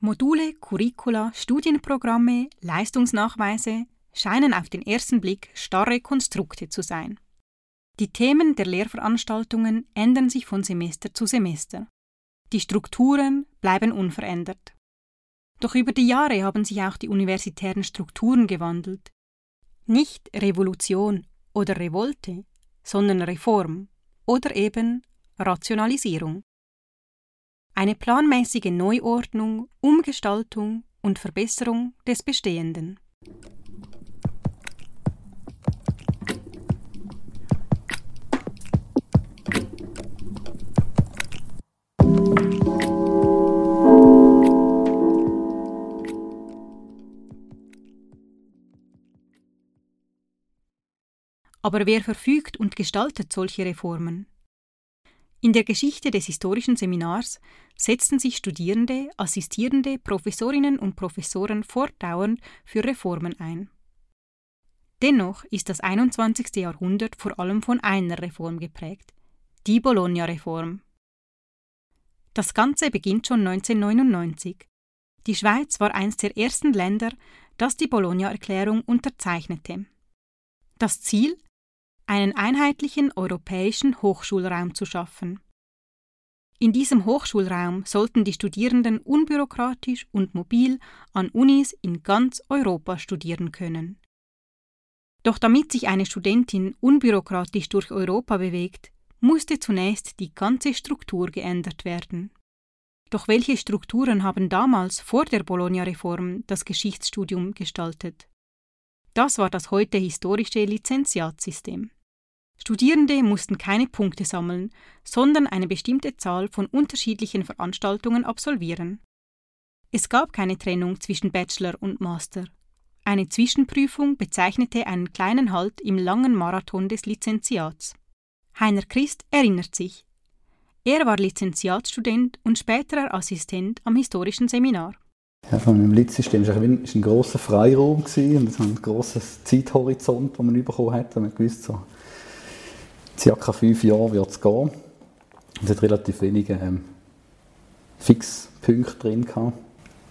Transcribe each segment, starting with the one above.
Module, Curricula, Studienprogramme, Leistungsnachweise scheinen auf den ersten Blick starre Konstrukte zu sein. Die Themen der Lehrveranstaltungen ändern sich von Semester zu Semester. Die Strukturen bleiben unverändert. Doch über die Jahre haben sich auch die universitären Strukturen gewandelt. Nicht Revolution oder Revolte, sondern Reform oder eben Rationalisierung. Eine planmäßige Neuordnung, Umgestaltung und Verbesserung des Bestehenden. Aber wer verfügt und gestaltet solche Reformen? In der Geschichte des historischen Seminars setzten sich Studierende, Assistierende, Professorinnen und Professoren fortdauernd für Reformen ein. Dennoch ist das 21. Jahrhundert vor allem von einer Reform geprägt, die Bologna-Reform. Das Ganze beginnt schon 1999. Die Schweiz war eines der ersten Länder, das die Bologna-Erklärung unterzeichnete. Das Ziel? einen einheitlichen europäischen Hochschulraum zu schaffen. In diesem Hochschulraum sollten die Studierenden unbürokratisch und mobil an Unis in ganz Europa studieren können. Doch damit sich eine Studentin unbürokratisch durch Europa bewegt, musste zunächst die ganze Struktur geändert werden. Doch welche Strukturen haben damals vor der Bologna-Reform das Geschichtsstudium gestaltet? Das war das heute historische Lizenziatsystem. Studierende mussten keine Punkte sammeln, sondern eine bestimmte Zahl von unterschiedlichen Veranstaltungen absolvieren. Es gab keine Trennung zwischen Bachelor und Master. Eine Zwischenprüfung bezeichnete einen kleinen Halt im langen Marathon des Lizenziats. Heiner Christ erinnert sich. Er war Lizenziatstudent und späterer Assistent am historischen Seminar. Ja, von einem Lizsystem war ein, ein grosser Freiraum und ein grosser Zeithorizont, den man bekommen hat. Man gewusst, so, circa fünf Jahre wird es gehen. Es hat relativ wenige ähm, Fixpunkte drin gehabt.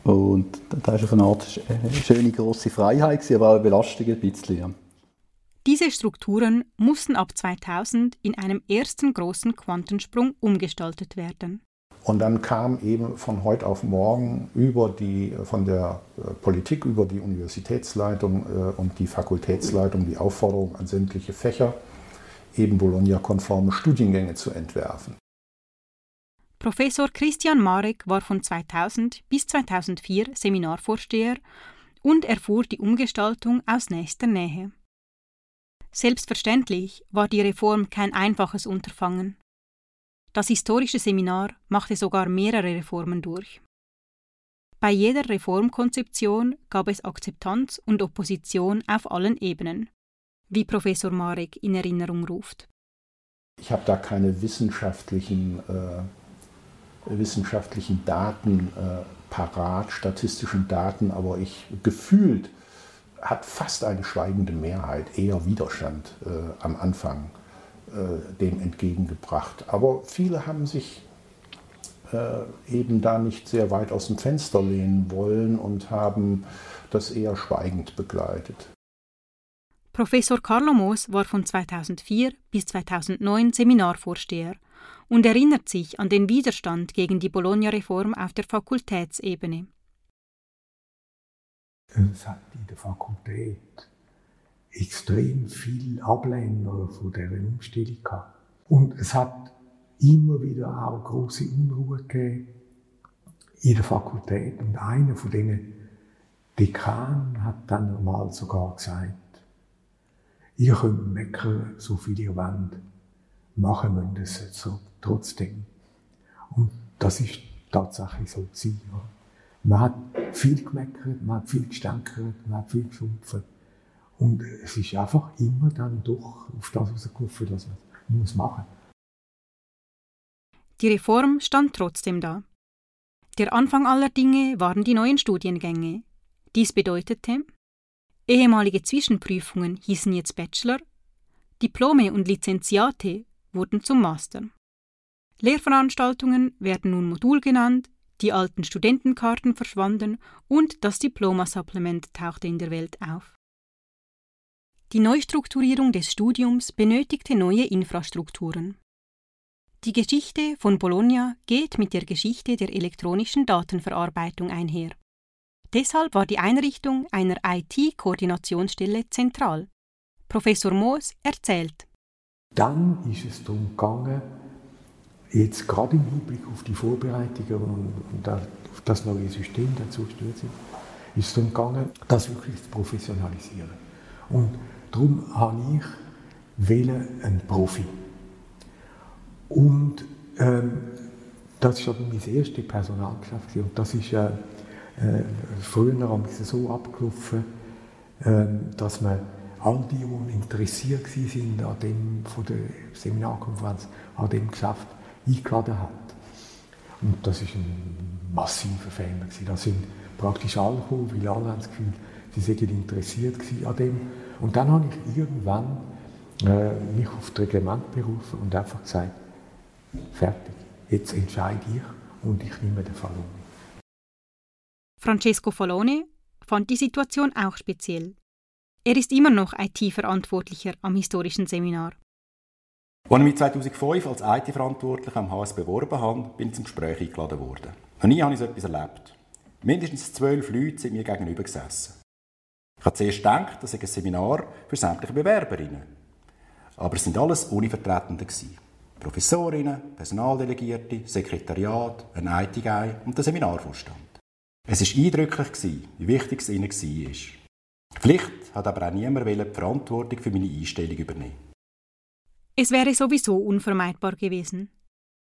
Und da war auf eine Art eine schöne große Freiheit, aber auch eine Belastung ein bisschen. Diese Strukturen mussten ab 2000 in einem ersten großen Quantensprung umgestaltet werden. Und dann kam eben von heute auf morgen über die, von der äh, Politik über die Universitätsleitung äh, und die Fakultätsleitung die Aufforderung an sämtliche Fächer, eben Bologna-konforme Studiengänge zu entwerfen. Professor Christian Marek war von 2000 bis 2004 Seminarvorsteher und erfuhr die Umgestaltung aus nächster Nähe. Selbstverständlich war die Reform kein einfaches Unterfangen. Das historische Seminar machte sogar mehrere Reformen durch. Bei jeder Reformkonzeption gab es Akzeptanz und Opposition auf allen Ebenen wie Professor Marek in Erinnerung ruft. Ich habe da keine wissenschaftlichen, äh, wissenschaftlichen Daten äh, parat, statistischen Daten, aber ich gefühlt hat fast eine schweigende Mehrheit eher Widerstand äh, am Anfang äh, dem entgegengebracht. Aber viele haben sich äh, eben da nicht sehr weit aus dem Fenster lehnen wollen und haben das eher schweigend begleitet. Professor Carlo Moos war von 2004 bis 2009 Seminarvorsteher und erinnert sich an den Widerstand gegen die Bologna-Reform auf der Fakultätsebene. Es hat in der Fakultät extrem viel Ablehnung von dieser Umstellung gehabt. Und es hat immer wieder auch große Unruhe gegeben in der Fakultät. Und einer von diesen Dekanen hat dann mal sogar gesagt, Ihr könnt meckern, so viel ihr wollt. Machen wir das so trotzdem. Und das ist tatsächlich so gewesen. Ja. Man hat viel gemeckert, man hat viel gestänkert, man hat viel geschumpft. Und es ist einfach immer dann doch auf das rausgelaufen, dass man muss machen Die Reform stand trotzdem da. Der Anfang aller Dinge waren die neuen Studiengänge. Dies bedeutete, Ehemalige Zwischenprüfungen hießen jetzt Bachelor, Diplome und Lizenziate wurden zum Master. Lehrveranstaltungen werden nun Modul genannt, die alten Studentenkarten verschwanden und das Diploma-Supplement tauchte in der Welt auf. Die Neustrukturierung des Studiums benötigte neue Infrastrukturen. Die Geschichte von Bologna geht mit der Geschichte der elektronischen Datenverarbeitung einher. Deshalb war die Einrichtung einer IT-Koordinationsstelle zentral. Professor Moos erzählt. Dann ist es darum gegangen, jetzt gerade im Hinblick auf die Vorbereitungen und, auf das neue System dazu gestört sind, ist es darum gegangen, das wirklich zu professionalisieren. Und darum habe ich wählen einen Profi. Und ähm, das war mein erstes Personalgeschäft. Und das ist äh, äh, früher haben wir so abgelaufen, äh, dass man all die, die interessiert waren an dem, von der Seminarkonferenz, an dem Geschäft, eingeladen hat. Und das war ein massiver Fehler. Da sind praktisch alle gekommen, weil alle haben das Gefühl, sie seien interessiert an dem. Und dann habe ich irgendwann äh, mich auf das Reglement berufen und einfach gesagt, fertig, jetzt entscheide ich und ich nehme den Fall um. Francesco Falone fand die Situation auch speziell. Er ist immer noch IT-Verantwortlicher am historischen Seminar. Als ich mich 2005 als IT-Verantwortlicher am HS beworben habe, bin ich zum Gespräch eingeladen worden. Noch nie habe ich so etwas erlebt. Mindestens zwölf Leute sind mir gegenüber gesessen. Ich habe zuerst gedacht, das sei ein Seminar für sämtliche Bewerberinnen. Aber es sind alles Univertretende. Professorinnen, Personaldelegierte, Sekretariat, ein IT-Guy und der Seminarvorstand. Es war eindrücklich, wie wichtig es ihnen war. Vielleicht hat aber auch niemand die Verantwortung für meine Einstellung übernehmen. Es wäre sowieso unvermeidbar gewesen.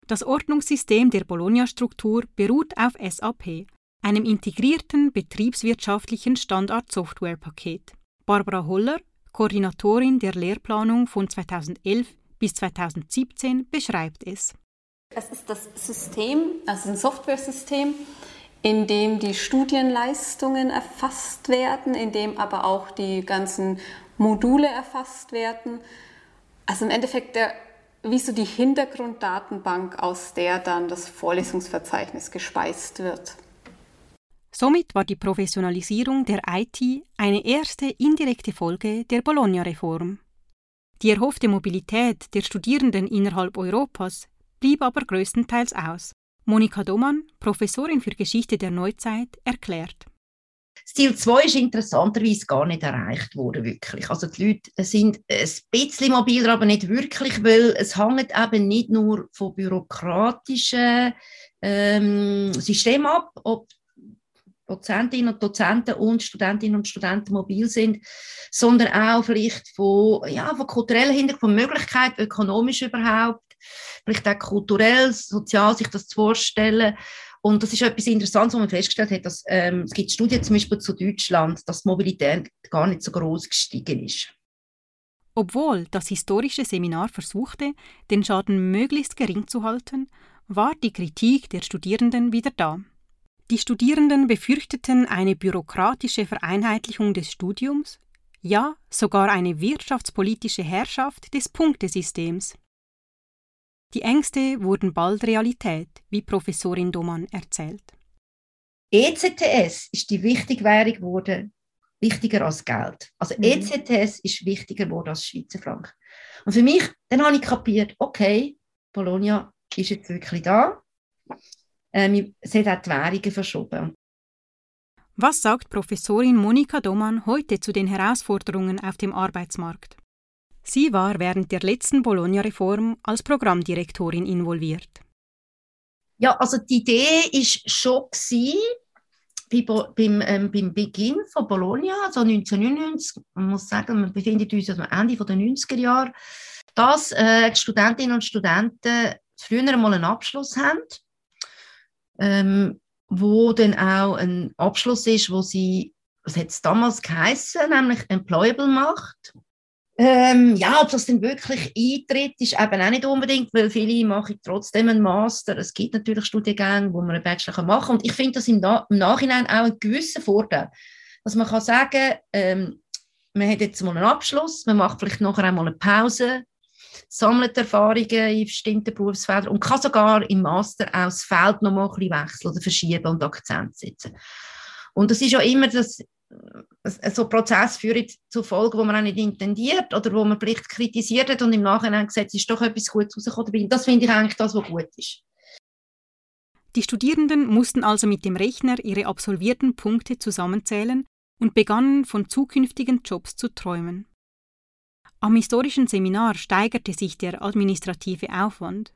Das Ordnungssystem der Bologna-Struktur beruht auf SAP, einem integrierten betriebswirtschaftlichen Standard-Software-Paket. Barbara Holler, Koordinatorin der Lehrplanung von 2011 bis 2017, beschreibt es. Es ist das System, also ein Software-System, in dem die Studienleistungen erfasst werden, in dem aber auch die ganzen Module erfasst werden. Also im Endeffekt der, wie so die Hintergrunddatenbank, aus der dann das Vorlesungsverzeichnis gespeist wird. Somit war die Professionalisierung der IT eine erste indirekte Folge der Bologna-Reform. Die erhoffte Mobilität der Studierenden innerhalb Europas blieb aber größtenteils aus. Monika Domann, Professorin für Geschichte der Neuzeit, erklärt. Stil 2 ist interessanterweise gar nicht erreicht worden, wirklich. Also die Leute sind ein bisschen mobiler, aber nicht wirklich, weil es hängt eben nicht nur von bürokratischen ähm, Systemen ab, ob Dozentinnen und Dozenten und Studentinnen und Studenten mobil sind, sondern auch vielleicht von, ja, von kulturellen Hintergrund, von Möglichkeiten, ökonomisch überhaupt, vielleicht auch kulturell, sozial sich das zu vorstellen. Und das ist etwas Interessantes, was man festgestellt hat, dass ähm, es gibt Studien zum Beispiel zu Deutschland, dass die Mobilität gar nicht so groß gestiegen ist. Obwohl das historische Seminar versuchte, den Schaden möglichst gering zu halten, war die Kritik der Studierenden wieder da. Die Studierenden befürchteten eine bürokratische Vereinheitlichung des Studiums, ja sogar eine wirtschaftspolitische Herrschaft des Punktesystems. Die Ängste wurden bald Realität, wie Professorin Domann erzählt. ECTS ist die wichtige Währung geworden, wichtiger als Geld. Also mhm. ECTS ist wichtiger geworden als Schweizer Franken. Und für mich, dann habe ich kapiert, okay, Bologna ist jetzt wirklich da. Ähm, es hat auch die Währungen verschoben. Was sagt Professorin Monika Domann heute zu den Herausforderungen auf dem Arbeitsmarkt? Sie war während der letzten Bologna-Reform als Programmdirektorin involviert. Ja, also die Idee ist schon gewesen, beim, ähm, beim Beginn von Bologna, also 1999, man muss sagen, wir befinden uns am Ende der 90er Jahre, dass äh, die Studentinnen und Studenten früher einmal einen Abschluss haben, ähm, wo dann auch ein Abschluss ist, wo sie, was hat es damals geheißen, nämlich employable macht. Ähm, ja, ob das denn wirklich eintritt, ist eben auch nicht unbedingt, weil viele machen trotzdem einen Master. Es gibt natürlich Studiengänge, wo man einen Bachelor machen kann. Und ich finde das im, Na im, Nachhinein auch einen gewissen Vorteil. Dass man kann sagen, ähm, man hat jetzt mal einen Abschluss, man macht vielleicht nachher einmal eine Pause sammelt Erfahrungen in bestimmten Berufsfeldern und kann sogar im Master auch das Feld noch mal ein bisschen wechseln oder verschieben und Akzent setzen. Und das ist ja immer das, so Prozess führt zu Folgen, die man auch nicht intendiert oder wo man vielleicht kritisiert hat und im Nachhinein gesagt, es ist doch etwas Gutes rausgekommen. Das finde ich eigentlich das, was gut ist. Die Studierenden mussten also mit dem Rechner ihre absolvierten Punkte zusammenzählen und begannen von zukünftigen Jobs zu träumen. Am historischen Seminar steigerte sich der administrative Aufwand.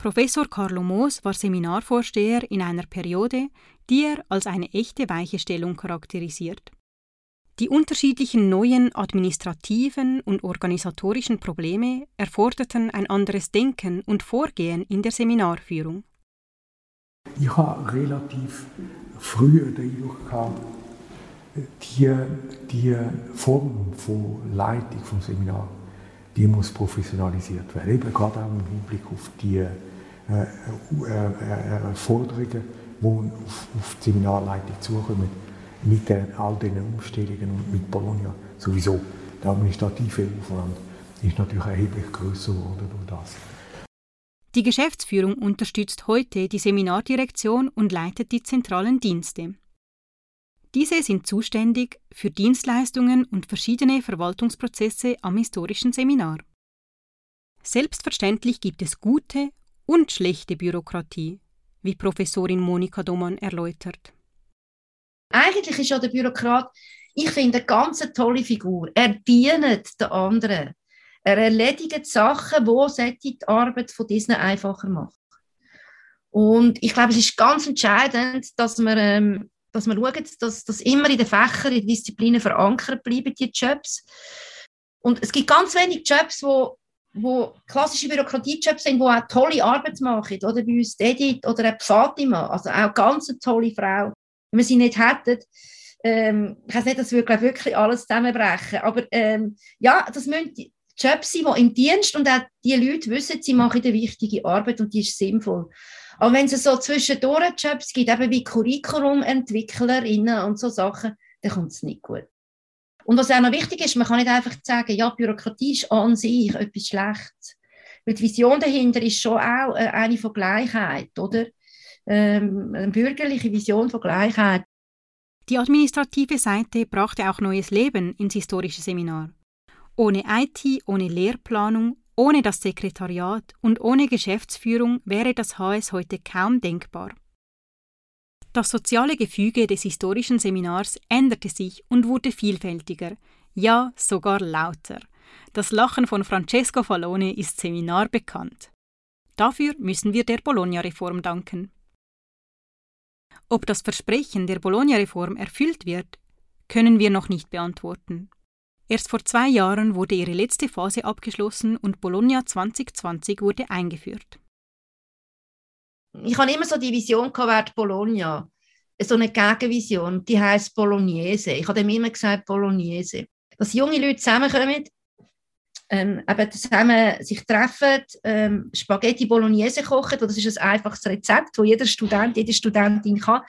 Professor Carlo Moos war Seminarvorsteher in einer Periode, die er als eine echte Weichestellung charakterisiert. Die unterschiedlichen neuen administrativen und organisatorischen Probleme erforderten ein anderes Denken und Vorgehen in der Seminarführung. Ich habe relativ früh gehabt, die, die Form von Leitung vom Seminar, die muss professionalisiert werden. Eben gerade auch im Hinblick auf die Forderungen, die auf, auf die Seminarleitung zukommen, mit den, all diesen Umstellungen und mit Bologna sowieso. Der administrative Aufwand ist natürlich erheblich größer geworden durch das. Die Geschäftsführung unterstützt heute die Seminardirektion und leitet die zentralen Dienste. Diese sind zuständig für Dienstleistungen und verschiedene Verwaltungsprozesse am historischen Seminar. Selbstverständlich gibt es gute und schlechte Bürokratie, wie Professorin Monika Domann erläutert. Eigentlich ist ja der Bürokrat, ich finde, eine ganz tolle Figur. Er dient den anderen. Er erledigt Sachen, wo die Arbeit von diesen einfacher macht. Und ich glaube, es ist ganz entscheidend, dass man ähm, dass man schaut, dass, dass immer in den Fächern, in den Disziplinen verankert bleiben, die Jobs. Und es gibt ganz wenige Jobs, wo, wo klassische Bürokratiejobs sind, die auch tolle Arbeit machen. Oder bei uns Edith oder eine Fatima, also auch ganz eine tolle Frau. Wenn wir sie nicht hätten, ähm, ich weiß nicht, das würde wirklich alles zusammenbrechen. Aber ähm, ja, das müssen Jobs sein, die im Dienst und auch die Leute wissen, sie machen eine wichtige Arbeit und die ist sinnvoll. Aber wenn es so zwischendurch Jobs gibt, eben wie Curriculumentwicklerinnen und so Sachen, dann kommt es nicht gut. Und was auch noch wichtig ist, man kann nicht einfach sagen, ja, Bürokratie ist an sich etwas Schlechtes. Weil die Vision dahinter ist schon auch äh, eine von Gleichheit, oder? Ähm, eine bürgerliche Vision von Gleichheit. Die administrative Seite brachte auch neues Leben ins historische Seminar. Ohne IT, ohne Lehrplanung, ohne das Sekretariat und ohne Geschäftsführung wäre das HS heute kaum denkbar. Das soziale Gefüge des historischen Seminars änderte sich und wurde vielfältiger, ja sogar lauter. Das Lachen von Francesco Fallone ist Seminar bekannt. Dafür müssen wir der Bologna-Reform danken. Ob das Versprechen der Bologna-Reform erfüllt wird, können wir noch nicht beantworten. Erst vor zwei Jahren wurde ihre letzte Phase abgeschlossen und Bologna 2020 wurde eingeführt. Ich habe immer so die Vision gehabt, Bologna. So eine Gegenvision, die heißt Bolognese. Ich habe dem immer gesagt, Bolognese. Dass junge Leute zusammenkommen, ähm, eben zusammen sich treffen, ähm, Spaghetti Bolognese kochen. Das ist ein einfaches Rezept, das jeder Student, jede Studentin kann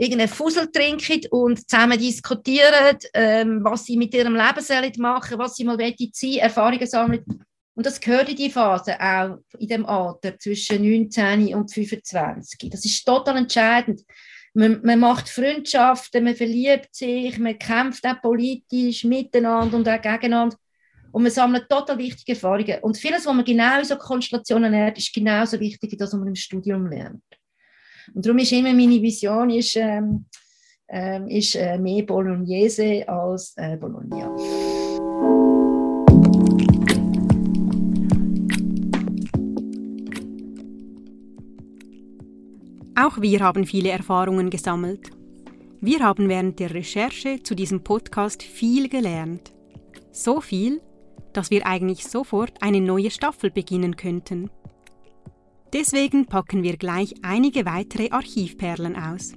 irgendeinen Fussel trinken und zusammen diskutieren, ähm, was sie mit ihrem Leben sollen machen was sie mal sein Erfahrungen sammeln. Und das gehört in die Phase auch in dem Alter zwischen 19 und 25. Das ist total entscheidend. Man, man, macht Freundschaften, man verliebt sich, man kämpft auch politisch miteinander und auch gegeneinander. Und man sammelt total wichtige Erfahrungen. Und vieles, was man genau in so Konstellationen lernt, ist genauso wichtig, wie das, was man im Studium lernt. Und darum ist immer meine Vision ist, ähm, ähm, ist äh, mehr Bolognese als äh, Bologna. Auch wir haben viele Erfahrungen gesammelt. Wir haben während der Recherche zu diesem Podcast viel gelernt. So viel, dass wir eigentlich sofort eine neue Staffel beginnen könnten. Deswegen packen wir gleich einige weitere Archivperlen aus.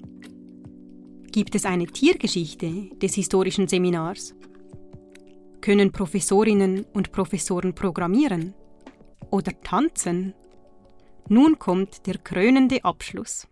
Gibt es eine Tiergeschichte des historischen Seminars? Können Professorinnen und Professoren programmieren? Oder tanzen? Nun kommt der krönende Abschluss.